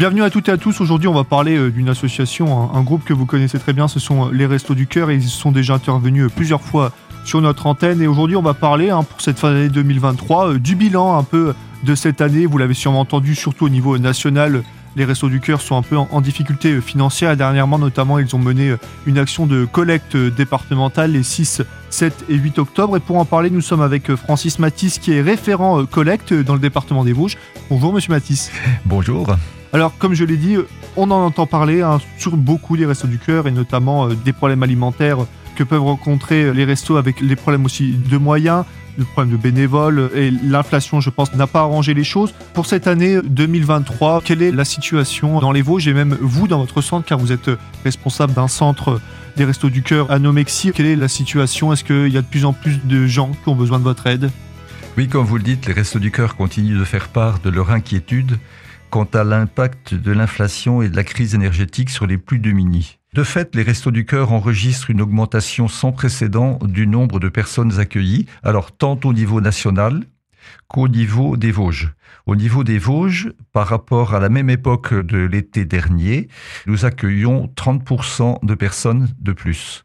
Bienvenue à toutes et à tous. Aujourd'hui, on va parler euh, d'une association, un, groupe que vous connaissez très bien. Ce sont euh, les Restos du Cœur ils sont déjà intervenus euh, plusieurs fois sur notre antenne. Et aujourd'hui, on va parler hein, pour cette fin d'année 2023 du bilan un peu de cette année. Vous l'avez sûrement entendu, surtout au niveau national. Les Restos du Cœur sont un peu en, difficulté financière. Dernièrement, notamment, ils ont mené une action de collecte départementale les 6, 7 et 8 octobre. Et pour en parler, nous sommes avec Francis Matisse, qui est référent collecte dans le département des Vosges. Bonjour, monsieur Matisse. Bonjour. Alors, comme je l'ai dit, on en entend parler hein, sur beaucoup des restos du cœur et notamment euh, des problèmes alimentaires que peuvent rencontrer les restos avec les problèmes aussi de moyens, le problème de bénévoles et l'inflation, je pense, n'a pas arrangé les choses. Pour cette année 2023, quelle est la situation dans les Vosges et même vous dans votre centre, car vous êtes responsable d'un centre des restos du cœur à Nomexi. Quelle est la situation? Est-ce qu'il y a de plus en plus de gens qui ont besoin de votre aide? Oui, comme vous le dites, les restos du cœur continuent de faire part de leur inquiétude quant à l'impact de l'inflation et de la crise énergétique sur les plus démunis. De fait, les Restos du Cœur enregistrent une augmentation sans précédent du nombre de personnes accueillies, alors tant au niveau national qu'au niveau des Vosges. Au niveau des Vosges, par rapport à la même époque de l'été dernier, nous accueillons 30% de personnes de plus.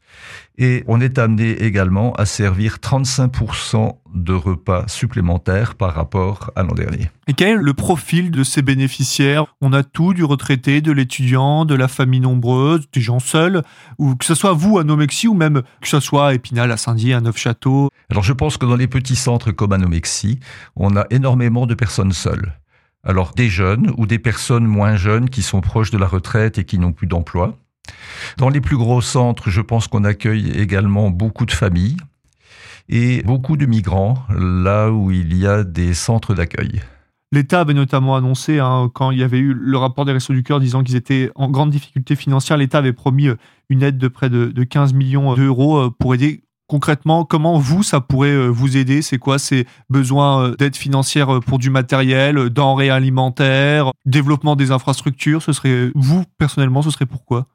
Et on est amené également à servir 35% de repas supplémentaires par rapport à l'an dernier. Et quel est le profil de ces bénéficiaires? On a tout, du retraité, de l'étudiant, de la famille nombreuse, des gens seuls, ou que ce soit vous à Nomexi ou même que ce soit à Épinal, à Saint-Dié, à Neufchâteau? Alors je pense que dans les petits centres comme à Nomexi, on a énormément de personnes seules. Alors des jeunes ou des personnes moins jeunes qui sont proches de la retraite et qui n'ont plus d'emploi. Dans les plus gros centres, je pense qu'on accueille également beaucoup de familles et beaucoup de migrants, là où il y a des centres d'accueil. L'État avait notamment annoncé, hein, quand il y avait eu le rapport des Restos du Cœur disant qu'ils étaient en grande difficulté financière, l'État avait promis euh, une aide de près de, 15 millions d'euros euh, pour aider concrètement, comment vous, ça pourrait euh, vous aider? C'est quoi ces besoins d'aide financière pour du matériel, denrées alimentaires, développement des infrastructures? Ce serait, vous, personnellement, ce serait pourquoi?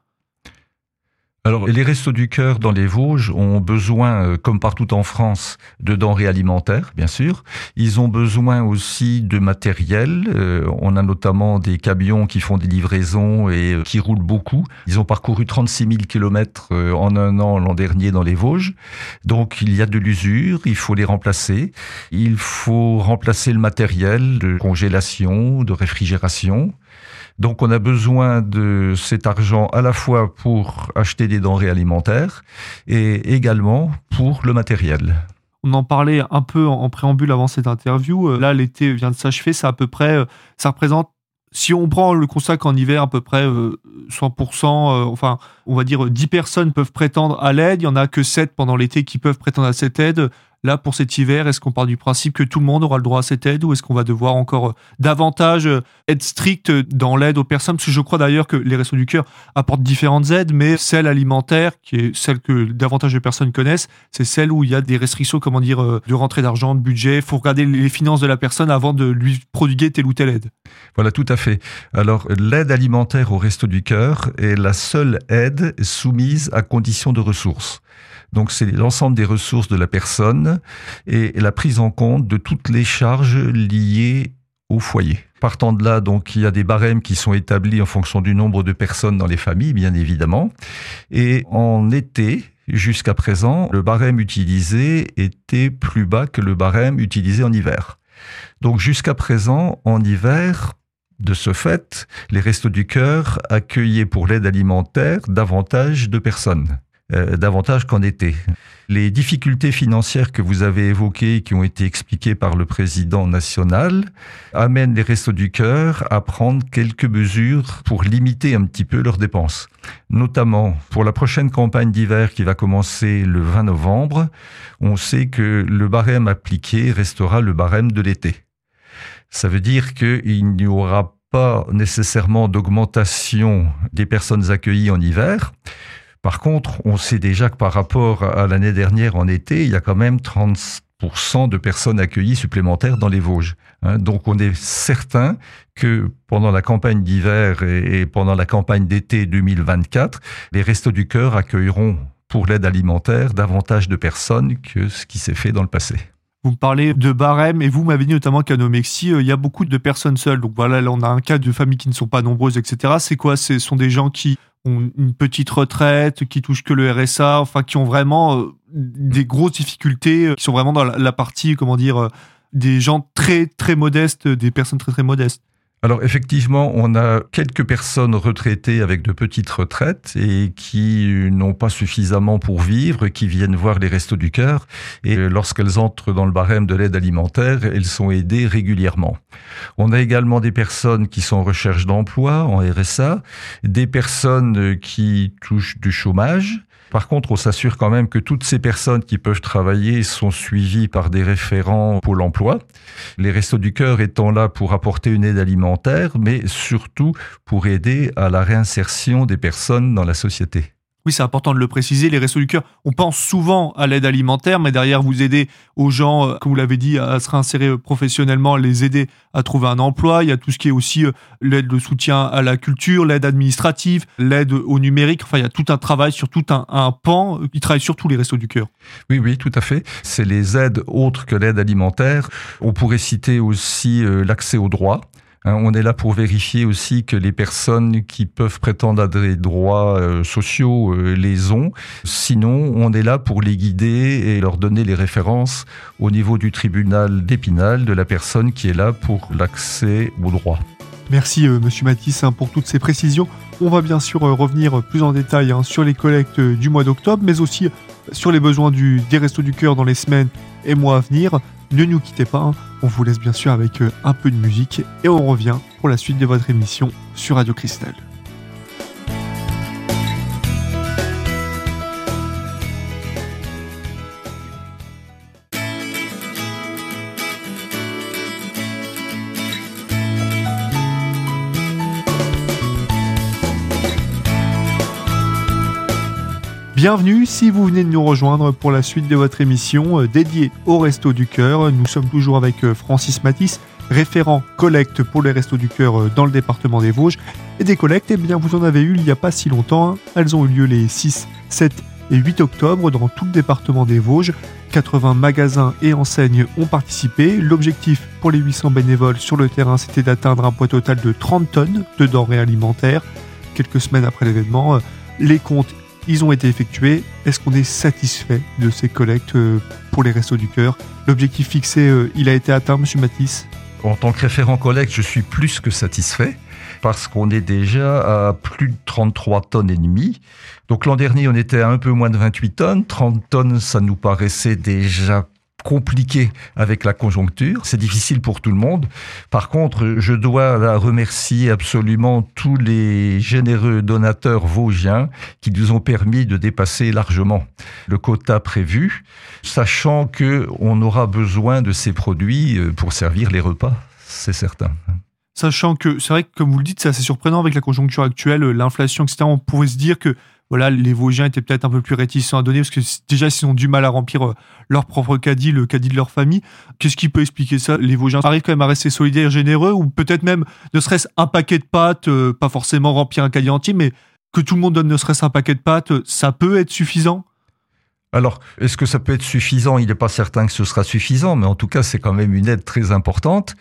Alors, les restos du cœur dans les Vosges ont besoin, euh, comme partout en France, de denrées alimentaires, bien sûr. Ils ont besoin aussi de matériel. Euh, on a notamment des camions qui font des livraisons et euh, qui roulent beaucoup. Ils ont parcouru 36 000 kilomètres en un an l'an dernier dans les Vosges. Donc, il y a de l'usure, il faut les remplacer. Il faut remplacer le matériel de congélation, de réfrigération. Donc on a besoin de cet argent à la fois pour acheter des denrées alimentaires et également pour le matériel. On en parlait un peu en préambule avant cette interview. Euh, là, l'été vient de s'achever. Ça à peu près, euh, ça représente si on prend le constat qu'en hiver, à peu près 100%, euh, enfin, on va dire 10 personnes peuvent prétendre à l'aide, il y en a que 7 pendant l'été qui peuvent prétendre à cette aide. Là, pour cet hiver, est-ce qu'on part du principe que tout le monde aura le droit à cette aide ou est-ce qu'on va devoir encore euh, davantage euh, être strict dans l'aide aux personnes? Parce que je crois d'ailleurs que les Restos du Cœur apportent différentes aides, mais celle alimentaire, qui est celle que davantage de personnes connaissent, c'est celle où il y a des restrictions, comment dire, euh, de rentrée d'argent, de budget. Il faut regarder les finances de la personne avant de lui prodiguer telle ou telle aide. Voilà, tout à fait. Alors, l'aide alimentaire au Restos du Cœur est la seule aide soumise à condition de ressources. Donc c'est l'ensemble des ressources de la personne et la prise en compte de toutes les charges liées au foyer. Partant de là, donc, il y a des barèmes qui sont établis en fonction du nombre de personnes dans les familles, bien évidemment. Et en été, jusqu'à présent, le barème utilisé était plus bas que le barème utilisé en hiver. Donc, jusqu'à présent, en hiver, de ce fait, les Restos du Cœur accueillaient pour l'aide alimentaire davantage de personnes. Euh, davantage qu'en été. Les difficultés financières que vous avez évoquées, qui ont été expliquées par le président national, amènent les Restos du Cœur à prendre quelques mesures pour limiter un petit peu leurs dépenses. Notamment, pour la prochaine campagne d'hiver qui va commencer le 20 novembre, on sait que le barème appliqué restera le barème de l'été. Ça veut dire qu'il n'y aura pas nécessairement d'augmentation des personnes accueillies en hiver, par contre, on sait déjà que par rapport à l'année dernière en été, il y a quand même 30% de personnes accueillies supplémentaires dans les Vosges. Hein. donc on est certain que pendant la campagne d'hiver et pendant la campagne d'été 2024, les Restos du Cœur accueilleront pour l'aide alimentaire davantage de personnes que ce qui s'est fait dans le passé. vous me parlez de barème et vous m'avez dit notamment qu'à Nomexi, il y a beaucoup de personnes seules. Donc voilà, là on a un cas de familles qui ne sont pas nombreuses, etc. C'est quoi? Ce sont des gens qui ont une petite retraite, qui touchent que le RSA, enfin qui ont vraiment des grosses difficultés, qui sont vraiment dans la partie, comment dire, des gens très très modestes, des personnes très très modestes. Alors effectivement, on a quelques personnes retraitées avec de petites retraites et qui n'ont pas suffisamment pour vivre, qui viennent voir les restos du cœur et lorsqu'elles entrent dans le barème de l'aide alimentaire, elles sont aidées régulièrement. On a également des personnes qui sont en recherche d'emploi, en RSA, des personnes qui touchent du chômage, par contre, on s'assure quand même que toutes ces personnes qui peuvent travailler sont suivies par des référents Pôle emploi. Les Restos du Cœur étant là pour apporter une aide alimentaire, mais surtout pour aider à la réinsertion des personnes dans la société. Oui, c'est important de le préciser. Les Restos du Cœur, on pense souvent à l'aide alimentaire, mais derrière, vous aidez aux gens, euh, comme vous l'avez dit, à se réinsérer euh, professionnellement, les aider à trouver un emploi. Il y a tout ce qui est aussi euh, l'aide de soutien à la culture, l'aide administrative, l'aide au numérique. Enfin, il y a tout un travail sur tout un, un pan qui travaille sur tous les Restos du Cœur. Oui, oui, tout à fait. C'est les aides autres que l'aide alimentaire. On pourrait citer aussi l'accès aux droits. Hein, on est là pour vérifier aussi que les personnes qui peuvent prétendre à des droits euh, sociaux euh, les ont. Sinon, on est là pour les guider et leur donner les références au niveau du tribunal d'Épinal de la personne qui est là pour l'accès aux droits. Merci euh, Monsieur Matisse hein, pour toutes ces précisions. On va bien sûr revenir plus en détail hein, sur les collectes du mois d'octobre, mais aussi sur les besoins des Restos du Cœur dans les semaines et mois à venir. Ne nous quittez pas, hein. on vous laisse bien sûr avec euh, un peu de musique et on revient pour la suite de votre émission sur Radio Cristal. Bienvenue si vous venez de nous rejoindre pour la suite de votre émission euh, dédiée au Resto du Cœur. Nous sommes toujours avec euh, Francis Matisse, référent collecte pour les Restos du Cœur euh, dans le département des Vosges. Et des collectes, eh bien, vous en avez eu il n'y a pas si longtemps. Hein. Elles ont eu lieu les 6, 7 et 8 octobre dans tout le département des Vosges. 80 magasins et enseignes ont participé. L'objectif pour les 800 bénévoles sur le terrain, c'était d'atteindre un poids total de 30 tonnes de denrées alimentaires. Quelques semaines après l'événement, les comptes ils ont été effectués. Est-ce qu'on est satisfait de ces collectes euh, pour les Restos du Cœur? L'objectif fixé, euh, il a été atteint, Monsieur Matisse? En tant que référent collecte, je suis plus que satisfait parce qu'on est déjà à plus de 33 tonnes et demie. Donc l'an dernier, on était à un peu moins de 28 tonnes. 30 tonnes, ça nous paraissait déjà compliqué avec la conjoncture. C'est difficile pour tout le monde. Par contre, je dois remercier absolument tous les généreux donateurs vosgiens qui nous ont permis de dépasser largement le quota prévu, sachant que on aura besoin de ces produits euh, pour servir les repas, c'est certain. Sachant que c'est vrai que, comme vous le dites, c'est assez surprenant avec la conjoncture actuelle, l'inflation, etc. On pourrait se dire que voilà, les Vosgiens étaient peut-être un peu plus réticents à donner parce que déjà, s'ils ont du mal à remplir euh, leur propre caddie, le caddie de leur famille, qu'est-ce qui peut expliquer ça? Les Vosgiens arrivent quand même à rester solidaires, généreux, ou peut-être même, ne serait-ce un paquet de pâtes, euh, pas forcément remplir un caddie entier, mais que tout le monde donne ne serait-ce un paquet de pâtes, ça peut être suffisant? Alors, est-ce que ça peut être suffisant? Il n'est pas certain que ce sera suffisant, mais en tout cas, c'est quand même une aide très importante.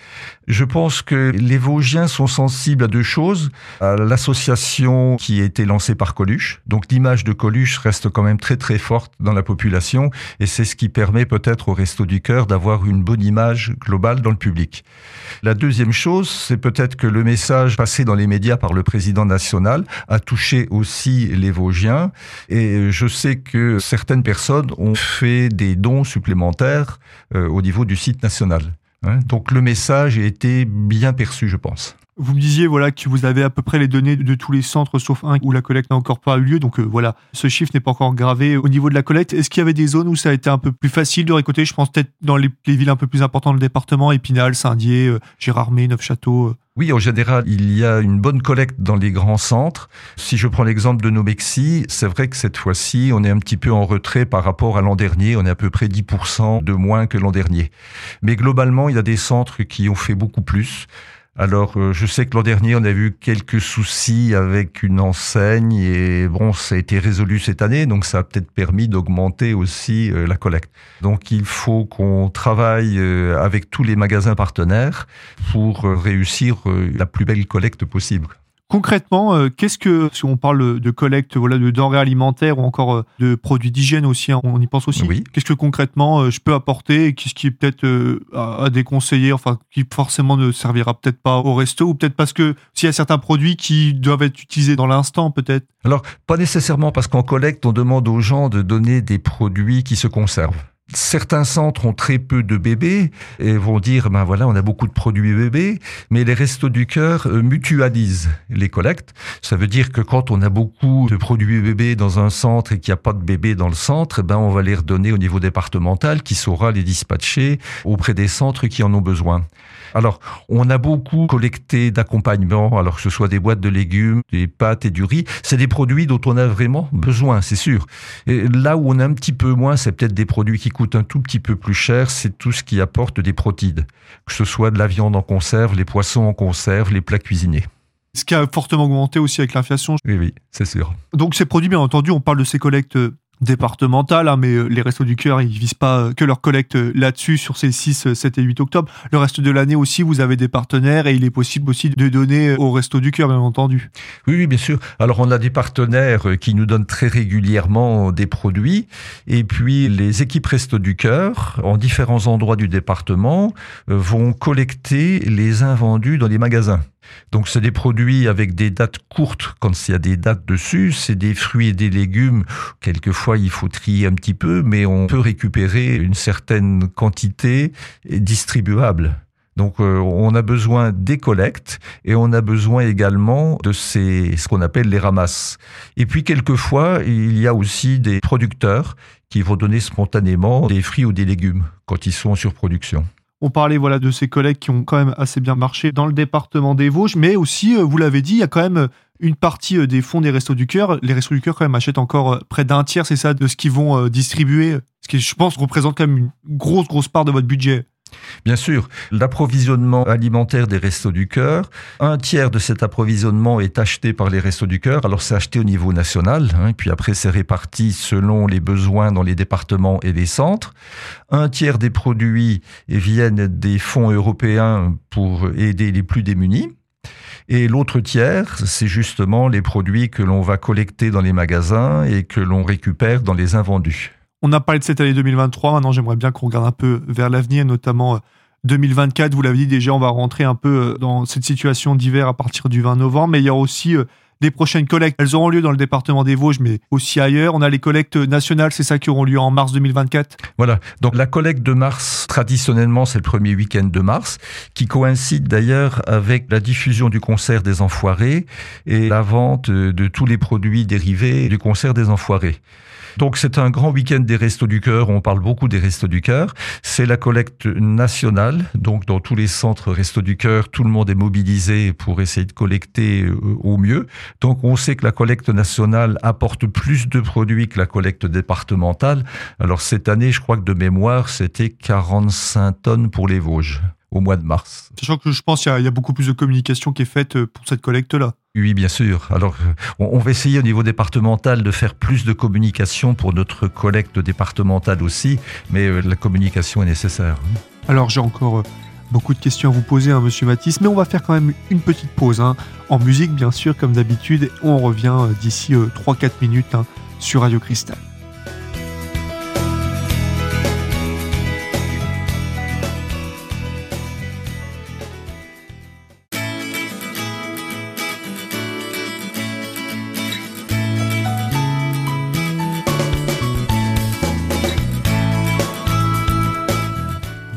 Je pense que les Vosgiens sont sensibles à deux choses. À l'association qui a été lancée par Coluche. Donc, l'image de Coluche reste quand même très très forte dans la population, et c'est ce qui permet peut-être au Resto du Cœur d'avoir une bonne image globale dans le public. La deuxième chose, c'est peut-être que le message passé dans les médias par le président national a touché aussi les Vosgiens, et je sais que certaines personnes ont fait des dons supplémentaires euh, au niveau du site national. Hein. Donc le message a été bien perçu, je pense. Vous me disiez voilà que vous avez à peu près les données de tous les centres sauf un où la collecte n'a encore pas eu lieu. Donc euh, voilà, ce chiffre n'est pas encore gravé au niveau de la collecte. Est-ce qu'il y avait des zones où ça a été un peu plus facile de récolter? Je pense peut-être dans les, villes un peu plus importantes du département, Épinal, Saint-Dié, euh, Gérardmer, Neufchâteau. Oui, en général, il y a une bonne collecte dans les grands centres. Si je prends l'exemple de Nomexi, c'est vrai que cette fois-ci, on est un petit peu en retrait par rapport à l'an dernier. On est à peu près 10% de moins que l'an dernier. Mais globalement, il y a des centres qui ont fait beaucoup plus. Alors, euh, je sais que l'an dernier, on a vu quelques soucis avec une enseigne et bon, ça a été résolu cette année, donc ça a peut-être permis d'augmenter aussi euh, la collecte. Donc, il faut qu'on travaille euh, avec tous les magasins partenaires pour réussir la plus belle collecte possible. Concrètement, euh, qu'est-ce que, si on parle de collecte voilà, de denrées alimentaires ou encore euh, de produits d'hygiène aussi, hein, on y pense aussi, oui. qu'est-ce que concrètement euh, je peux apporter et qu'est-ce qui est peut-être à, déconseiller, enfin qui forcément ne servira peut-être pas au resto ou peut-être parce que s'il y a certains produits qui doivent être utilisés dans l'instant peut-être? Alors, pas nécessairement parce qu'en collecte, on demande aux gens de donner des produits qui se conservent. Certains centres ont très peu de bébés et vont dire ben voilà on a beaucoup de produits bébés mais les restos du cœur euh, mutualisent les collectes ça veut dire que quand on a beaucoup de produits bébés dans un centre et qu'il n'y a pas de bébés dans le centre ben on va les redonner au niveau départemental qui saura les dispatcher auprès des centres qui en ont besoin alors, on a beaucoup collecté d'accompagnement, alors que ce soit des boîtes de légumes, des pâtes et du riz. C'est des produits dont on a vraiment besoin, c'est sûr. Et là où on a un petit peu moins, c'est peut-être des produits qui coûtent un tout petit peu plus cher, c'est tout ce qui apporte des protides. Que ce soit de la viande en conserve, les poissons en conserve, les plats cuisinés. Ce qui a fortement augmenté aussi avec l'inflation. Oui, oui, c'est sûr. Donc ces produits, bien entendu, on parle de ces collectes départementale, hein, mais euh, les Restos du Cœur, ils visent pas euh, que leur collecte euh, là-dessus sur ces 6, 7 et 8 octobre. Le reste de l'année aussi, vous avez des partenaires et il est possible aussi de donner aux Restos du Cœur, bien entendu. Oui, oui, bien sûr. Alors, on a des partenaires qui nous donnent très régulièrement des produits et puis les équipes Restos du Cœur, en différents endroits du département, vont collecter les invendus dans les magasins. Donc c'est des produits avec des dates courtes quand il y a des dates dessus, c'est des fruits et des légumes. Quelquefois il faut trier un petit peu, mais on peut récupérer une certaine quantité distribuable. Donc euh, on a besoin des collectes et on a besoin également de ces ce qu'on appelle les ramasses. Et puis quelquefois il y a aussi des producteurs qui vont donner spontanément des fruits ou des légumes quand ils sont en surproduction. On parlait voilà de ces collègues qui ont quand même assez bien marché dans le département des Vosges, mais aussi, euh, vous l'avez dit, il y a quand même euh, une partie euh, des fonds des Restos du Cœur. Les Restos du Cœur quand même achètent encore près d'un tiers, c'est ça, de ce qu'ils vont distribuer, ce qui je pense représente quand même une grosse grosse part de votre budget. Bien sûr, l'approvisionnement alimentaire des Restos du Cœur, un tiers de cet approvisionnement est acheté par les Restos du Cœur. Alors c'est acheté au niveau national, hein, puis après c'est réparti selon les besoins dans les départements et les centres. Un tiers des produits viennent des fonds européens pour aider les plus démunis. Et l'autre tiers, c'est justement les produits que l'on va collecter dans les magasins et que l'on récupère dans les invendus. On a parlé de cette année 2023. Maintenant, j'aimerais bien qu'on regarde un peu vers l'avenir, notamment 2024. Euh, Vous l'avez dit déjà, on va rentrer un peu euh, dans cette situation d'hiver à partir du 20 novembre. Mais il y a aussi euh, des prochaines collectes. Elles auront lieu dans le département des Vosges, mais aussi ailleurs. On a les collectes nationales, c'est ça qui auront lieu en mars 2024 Voilà. Donc la collecte de mars, traditionnellement, c'est le premier week-end de mars, qui coïncide d'ailleurs avec la diffusion du concert des Enfoirés et la vente de tous les produits dérivés du concert des Enfoirés. Donc c'est un grand week-end des Restos du Cœur, on parle beaucoup des Restos du Cœur. C'est la collecte nationale, donc dans tous les centres Restos du Cœur, tout le monde est mobilisé pour essayer de collecter euh, au mieux. Donc on sait que la collecte nationale apporte plus de produits que la collecte départementale. Alors cette année, je crois que de mémoire, c'était 45 tonnes pour les Vosges au mois de mars. Sachant que je pense qu'il y, a beaucoup plus de communication qui est faite euh, pour cette collecte-là. Oui, bien sûr. Alors, euh, on va essayer au niveau départemental de faire plus de communication pour notre collecte départementale aussi, mais euh, la communication est nécessaire. Alors, j'ai encore beaucoup de questions à vous poser, hein, monsieur Matisse, mais on va faire quand même une petite pause. Hein. En musique, bien sûr, comme d'habitude. On revient d'ici 3-4 minutes hein, sur Radio Cristal.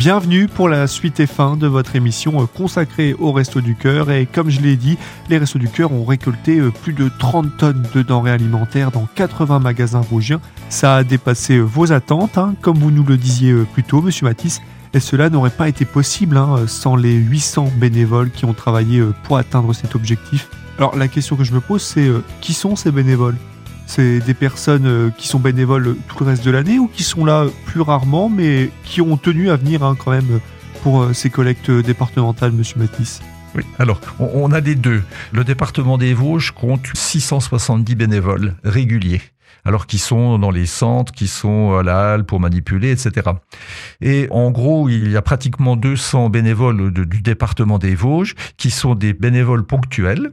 Bienvenue pour la suite et fin de votre émission euh, consacrée aux Restos du Cœur. Et comme je l'ai dit, les Restos du Cœur ont récolté euh, plus de 30 tonnes de denrées alimentaires dans 80 magasins vosgiens. Ça a dépassé euh, vos attentes, hein, comme vous nous le disiez plus tôt, monsieur Matisse. Et cela n'aurait pas été possible hein, sans les 800 bénévoles qui ont travaillé pour atteindre cet objectif. Alors la question que je me pose, c'est qui sont ces bénévoles? C'est des personnes euh, qui sont bénévoles tout le reste de l'année ou qui sont là plus rarement, mais qui ont tenu à venir hein, quand même pour euh, ces collectes départementales, Monsieur Matisse? Oui, alors on a des deux. Le département des Vosges compte 670 bénévoles réguliers alors qu'ils sont dans les centres, qui sont à la halle pour manipuler, etc. Et en gros, il y a pratiquement 200 bénévoles du département des Vosges qui sont des bénévoles ponctuels.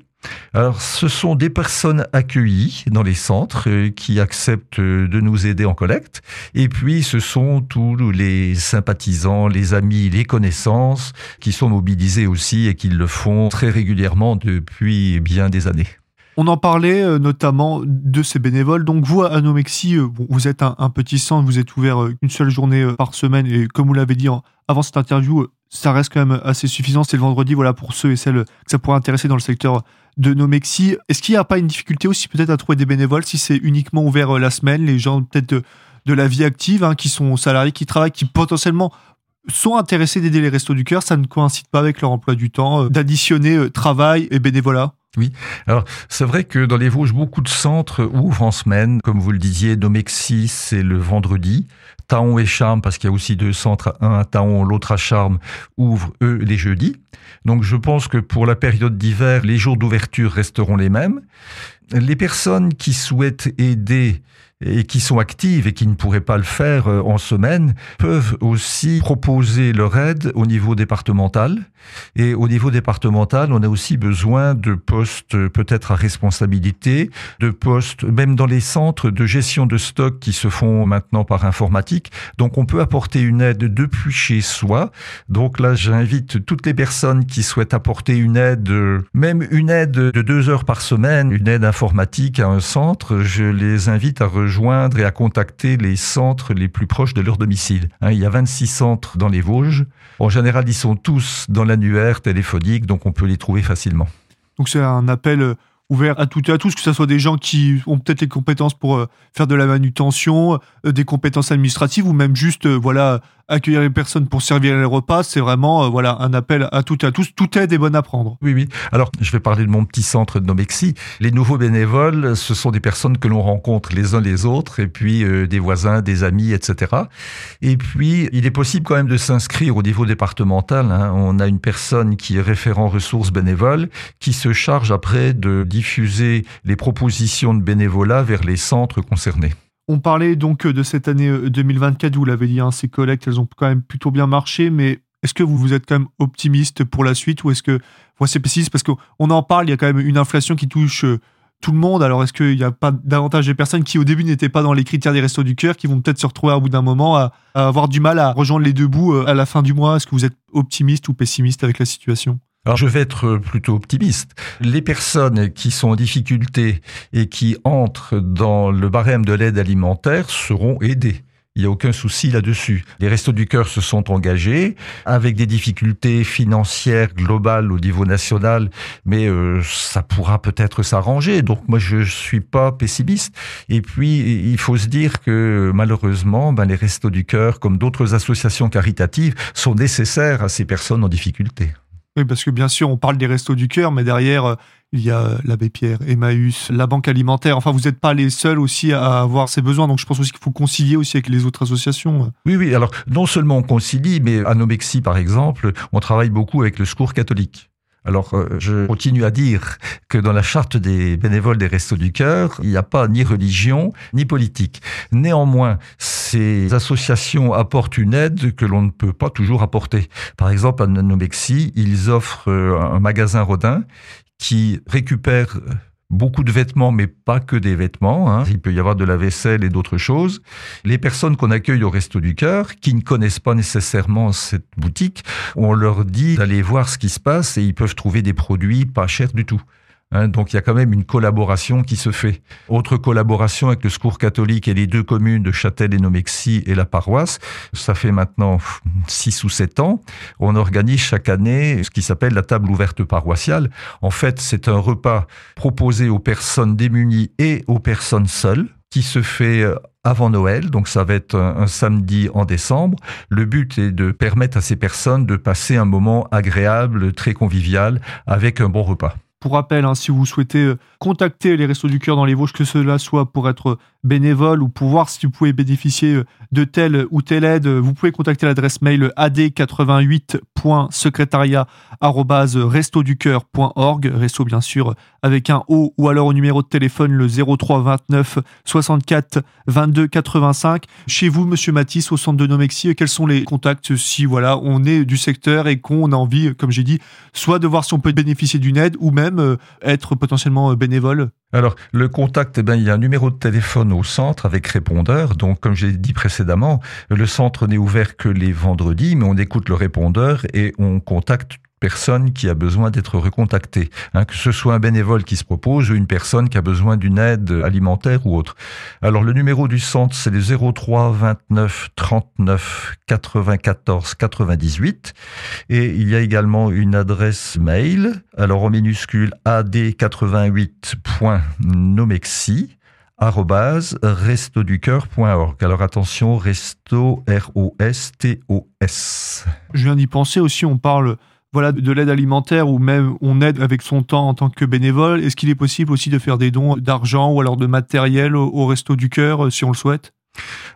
Alors, ce sont des personnes accueillies dans les centres euh, qui acceptent de nous aider en collecte. Et puis, ce sont tous les sympathisants, les amis, les connaissances qui sont mobilisés aussi et qui le font très régulièrement depuis bien des années. On en parlait euh, notamment de ces bénévoles. Donc vous, à Nomexi, euh, vous êtes un, petit centre, vous êtes ouvert euh, une seule journée par semaine et comme vous l'avez dit avant cette interview, ça reste quand même assez suffisant. C'est le vendredi, voilà, pour ceux et celles que ça pourrait intéresser dans le secteur de Nomexi. Est-ce qu'il n'y a pas une difficulté aussi peut-être à trouver des bénévoles si c'est uniquement ouvert la semaine, les gens peut-être de, la vie active, hein, qui sont salariés, qui travaillent, qui potentiellement sont intéressés d'aider les restos du cœur, ça ne coïncide pas avec leur emploi du temps, d'additionner travail et bénévolat oui, alors c'est vrai que dans les Vosges, beaucoup de centres ouvrent en semaine, comme vous le disiez, Domexis, c'est le vendredi, Taon et Charme, parce qu'il y a aussi deux centres, un à Taon, l'autre à Charme, ouvrent eux les jeudis. Donc je pense que pour la période d'hiver, les jours d'ouverture resteront les mêmes. Les personnes qui souhaitent aider et qui sont actives et qui ne pourraient pas le faire euh, en semaine peuvent aussi proposer leur aide au niveau départemental. Et au niveau départemental, on a aussi besoin de postes euh, peut-être à responsabilité, de postes même dans les centres de gestion de stock qui se font maintenant par informatique. Donc on peut apporter une aide depuis chez soi. Donc là, j'invite toutes les personnes qui souhaitent apporter une aide, même une aide de deux heures par semaine, une aide informatique à un centre, je les invite à rejoindre joindre et à contacter les centres les plus proches de leur domicile. Hein, il y a 26 centres dans les Vosges. En général, ils sont tous dans l'annuaire téléphonique, donc on peut les trouver facilement. Donc c'est un appel euh, ouvert à toutes et à tous, que ce soit des gens qui ont peut-être les compétences pour euh, faire de la manutention, euh, des compétences administratives ou même juste voilà accueillir les personnes pour servir les repas, c'est vraiment euh, voilà un appel à toutes et à tous. Tout est bonnes à prendre. Oui, oui. Alors, je vais parler de mon petit centre de Nomexi. Les nouveaux bénévoles, ce sont des personnes que l'on rencontre les uns les autres, et puis euh, des voisins, des amis, etc. Et puis, il est possible quand même de s'inscrire au niveau départemental. Hein. On a une personne qui est référent ressources bénévoles, qui se charge après de diffuser les propositions de bénévolat vers les centres concernés. On parlait donc de cette année 2024, euh, vous l'avez dit, hein, ces collectes, elles ont quand même plutôt bien marché, mais est-ce que vous, vous êtes quand même optimiste pour la suite ou est-ce que c'est pessimiste Parce qu'on en parle, il y a quand même une inflation qui touche euh, tout le monde. Alors est-ce qu'il n'y a pas davantage de personnes qui au début n'étaient pas dans les critères des restos du cœur, qui vont peut-être se retrouver au bout d'un moment à, avoir du mal à rejoindre les deux bouts euh, à la fin du mois? Est-ce que vous êtes optimiste ou pessimiste avec la situation? Alors je vais être plutôt optimiste. Les personnes qui sont en difficulté et qui entrent dans le barème de l'aide alimentaire seront aidées. Il n'y a aucun souci là-dessus. Les Restos du Cœur se sont engagés avec des difficultés financières globales au niveau national, mais euh, ça pourra peut-être s'arranger. Donc moi, je suis pas pessimiste. Et puis, il faut se dire que malheureusement, ben, les Restos du Cœur, comme d'autres associations caritatives, sont nécessaires à ces personnes en difficulté. Oui, parce que bien sûr, on parle des restos du cœur, mais derrière, euh, il y a l'abbé Pierre, Emmaüs, la banque alimentaire. Enfin, vous n'êtes pas les seuls aussi à avoir ces besoins. Donc, je pense aussi qu'il faut concilier aussi avec les autres associations. Oui, oui. Alors, non seulement on concilie, mais à Nomexi, par exemple, on travaille beaucoup avec le secours catholique. Alors, euh, je continue à dire que dans la charte des bénévoles des Restos du Cœur, il n'y a pas ni religion ni politique. Néanmoins, ces associations apportent une aide que l'on ne peut pas toujours apporter. Par exemple, à Nomexi, ils offrent euh, un magasin Rodin qui récupère beaucoup de vêtements, mais pas que des vêtements. Hein. Il peut y avoir de la vaisselle et d'autres choses. Les personnes qu'on accueille au Resto du Cœur, qui ne connaissent pas nécessairement cette boutique, on leur dit d'aller voir ce qui se passe et ils peuvent trouver des produits pas chers du tout. Hein, donc il y a quand même une collaboration qui se fait. Autre collaboration avec le Secours catholique et les deux communes de Châtel et Nomexy et la paroisse. Ça fait maintenant six ou sept ans. On organise chaque année ce qui s'appelle la table ouverte paroissiale. En fait, c'est un repas proposé aux personnes démunies et aux personnes seules qui se fait euh, avant Noël, donc ça va être un, samedi en décembre. Le but est de permettre à ces personnes de passer un moment agréable, très convivial, avec un bon repas. Pour rappel, hein, si vous souhaitez euh, contacter les Restos du Cœur dans les Vosges, que cela soit pour être bénévole ou pour voir si vous pouvez bénéficier de telle ou telle aide, vous pouvez contacter l'adresse mail ad88.secrétariat.restoducoeur.org, resto bien sûr avec un O ou alors au numéro de téléphone le 03 29 64 22 85. Chez vous, monsieur Matisse, au centre de Nomexi, quels sont les contacts si voilà, on est du secteur et qu'on a envie, comme j'ai dit, soit de voir si on peut bénéficier d'une aide ou même euh, être potentiellement euh, bénévole? Alors, le contact, eh bien, il y a un numéro de téléphone au centre avec répondeur. Donc, comme j'ai dit précédemment, le centre n'est ouvert que les vendredis, mais on écoute le répondeur et on contacte personne qui a besoin d'être recontactée, hein, que ce soit un bénévole qui se propose ou une personne qui a besoin d'une aide alimentaire ou autre. Alors le numéro du centre, c'est le 03 29 39 94 98 et il y a également une adresse mail, alors en minuscule ad88.nomexi restoducœur.org. Alors attention, resto, R-O-S-T-O-S. Je viens d'y penser aussi, on parle voilà, de l'aide alimentaire ou même on aide avec son temps en tant que bénévole, est-ce qu'il est possible aussi de faire des dons d'argent ou alors de matériel au, Resto du Cœur euh, si on le souhaite?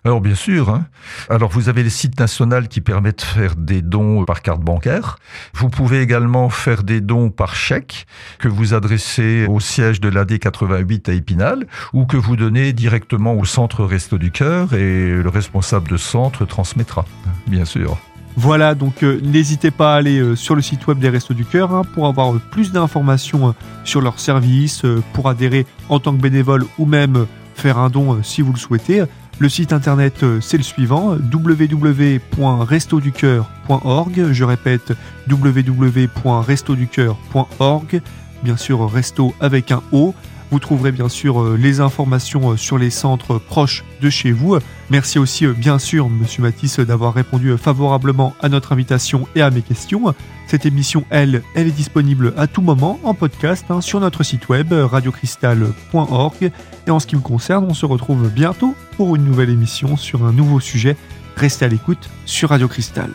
Alors bien sûr. Hein. Alors vous avez les sites nationaux qui permettent de faire des dons par carte bancaire. Vous pouvez également faire des dons par chèque que vous adressez au siège de l'AD 88 à Épinal ou que vous donnez directement au centre Resto du Cœur et le responsable de centre transmettra, bien sûr. Voilà, donc euh, n'hésitez pas à aller euh, sur le site web des Restos du Cœur hein, pour avoir euh, plus d'informations sur leurs services, pour adhérer en tant que bénévole ou même faire un don si vous le souhaitez. Le site internet c'est le suivant www.restoducoeur.org. Je répète www.restoducoeur.org. Bien sûr, resto avec un O. Vous trouverez bien sûr euh, les informations euh, sur les centres proches de chez vous. Merci aussi euh, bien sûr Monsieur Matisse d'avoir répondu favorabement à notre invitation et à mes questions. Cette émission, elle, elle est disponible à tout moment en podcast hein, sur notre site web radiocristal.org. Et en ce qui me concerne, on se retrouve bientôt pour une nouvelle émission sur un nouveau sujet. Restez à l'écoute sur Radio Cristal.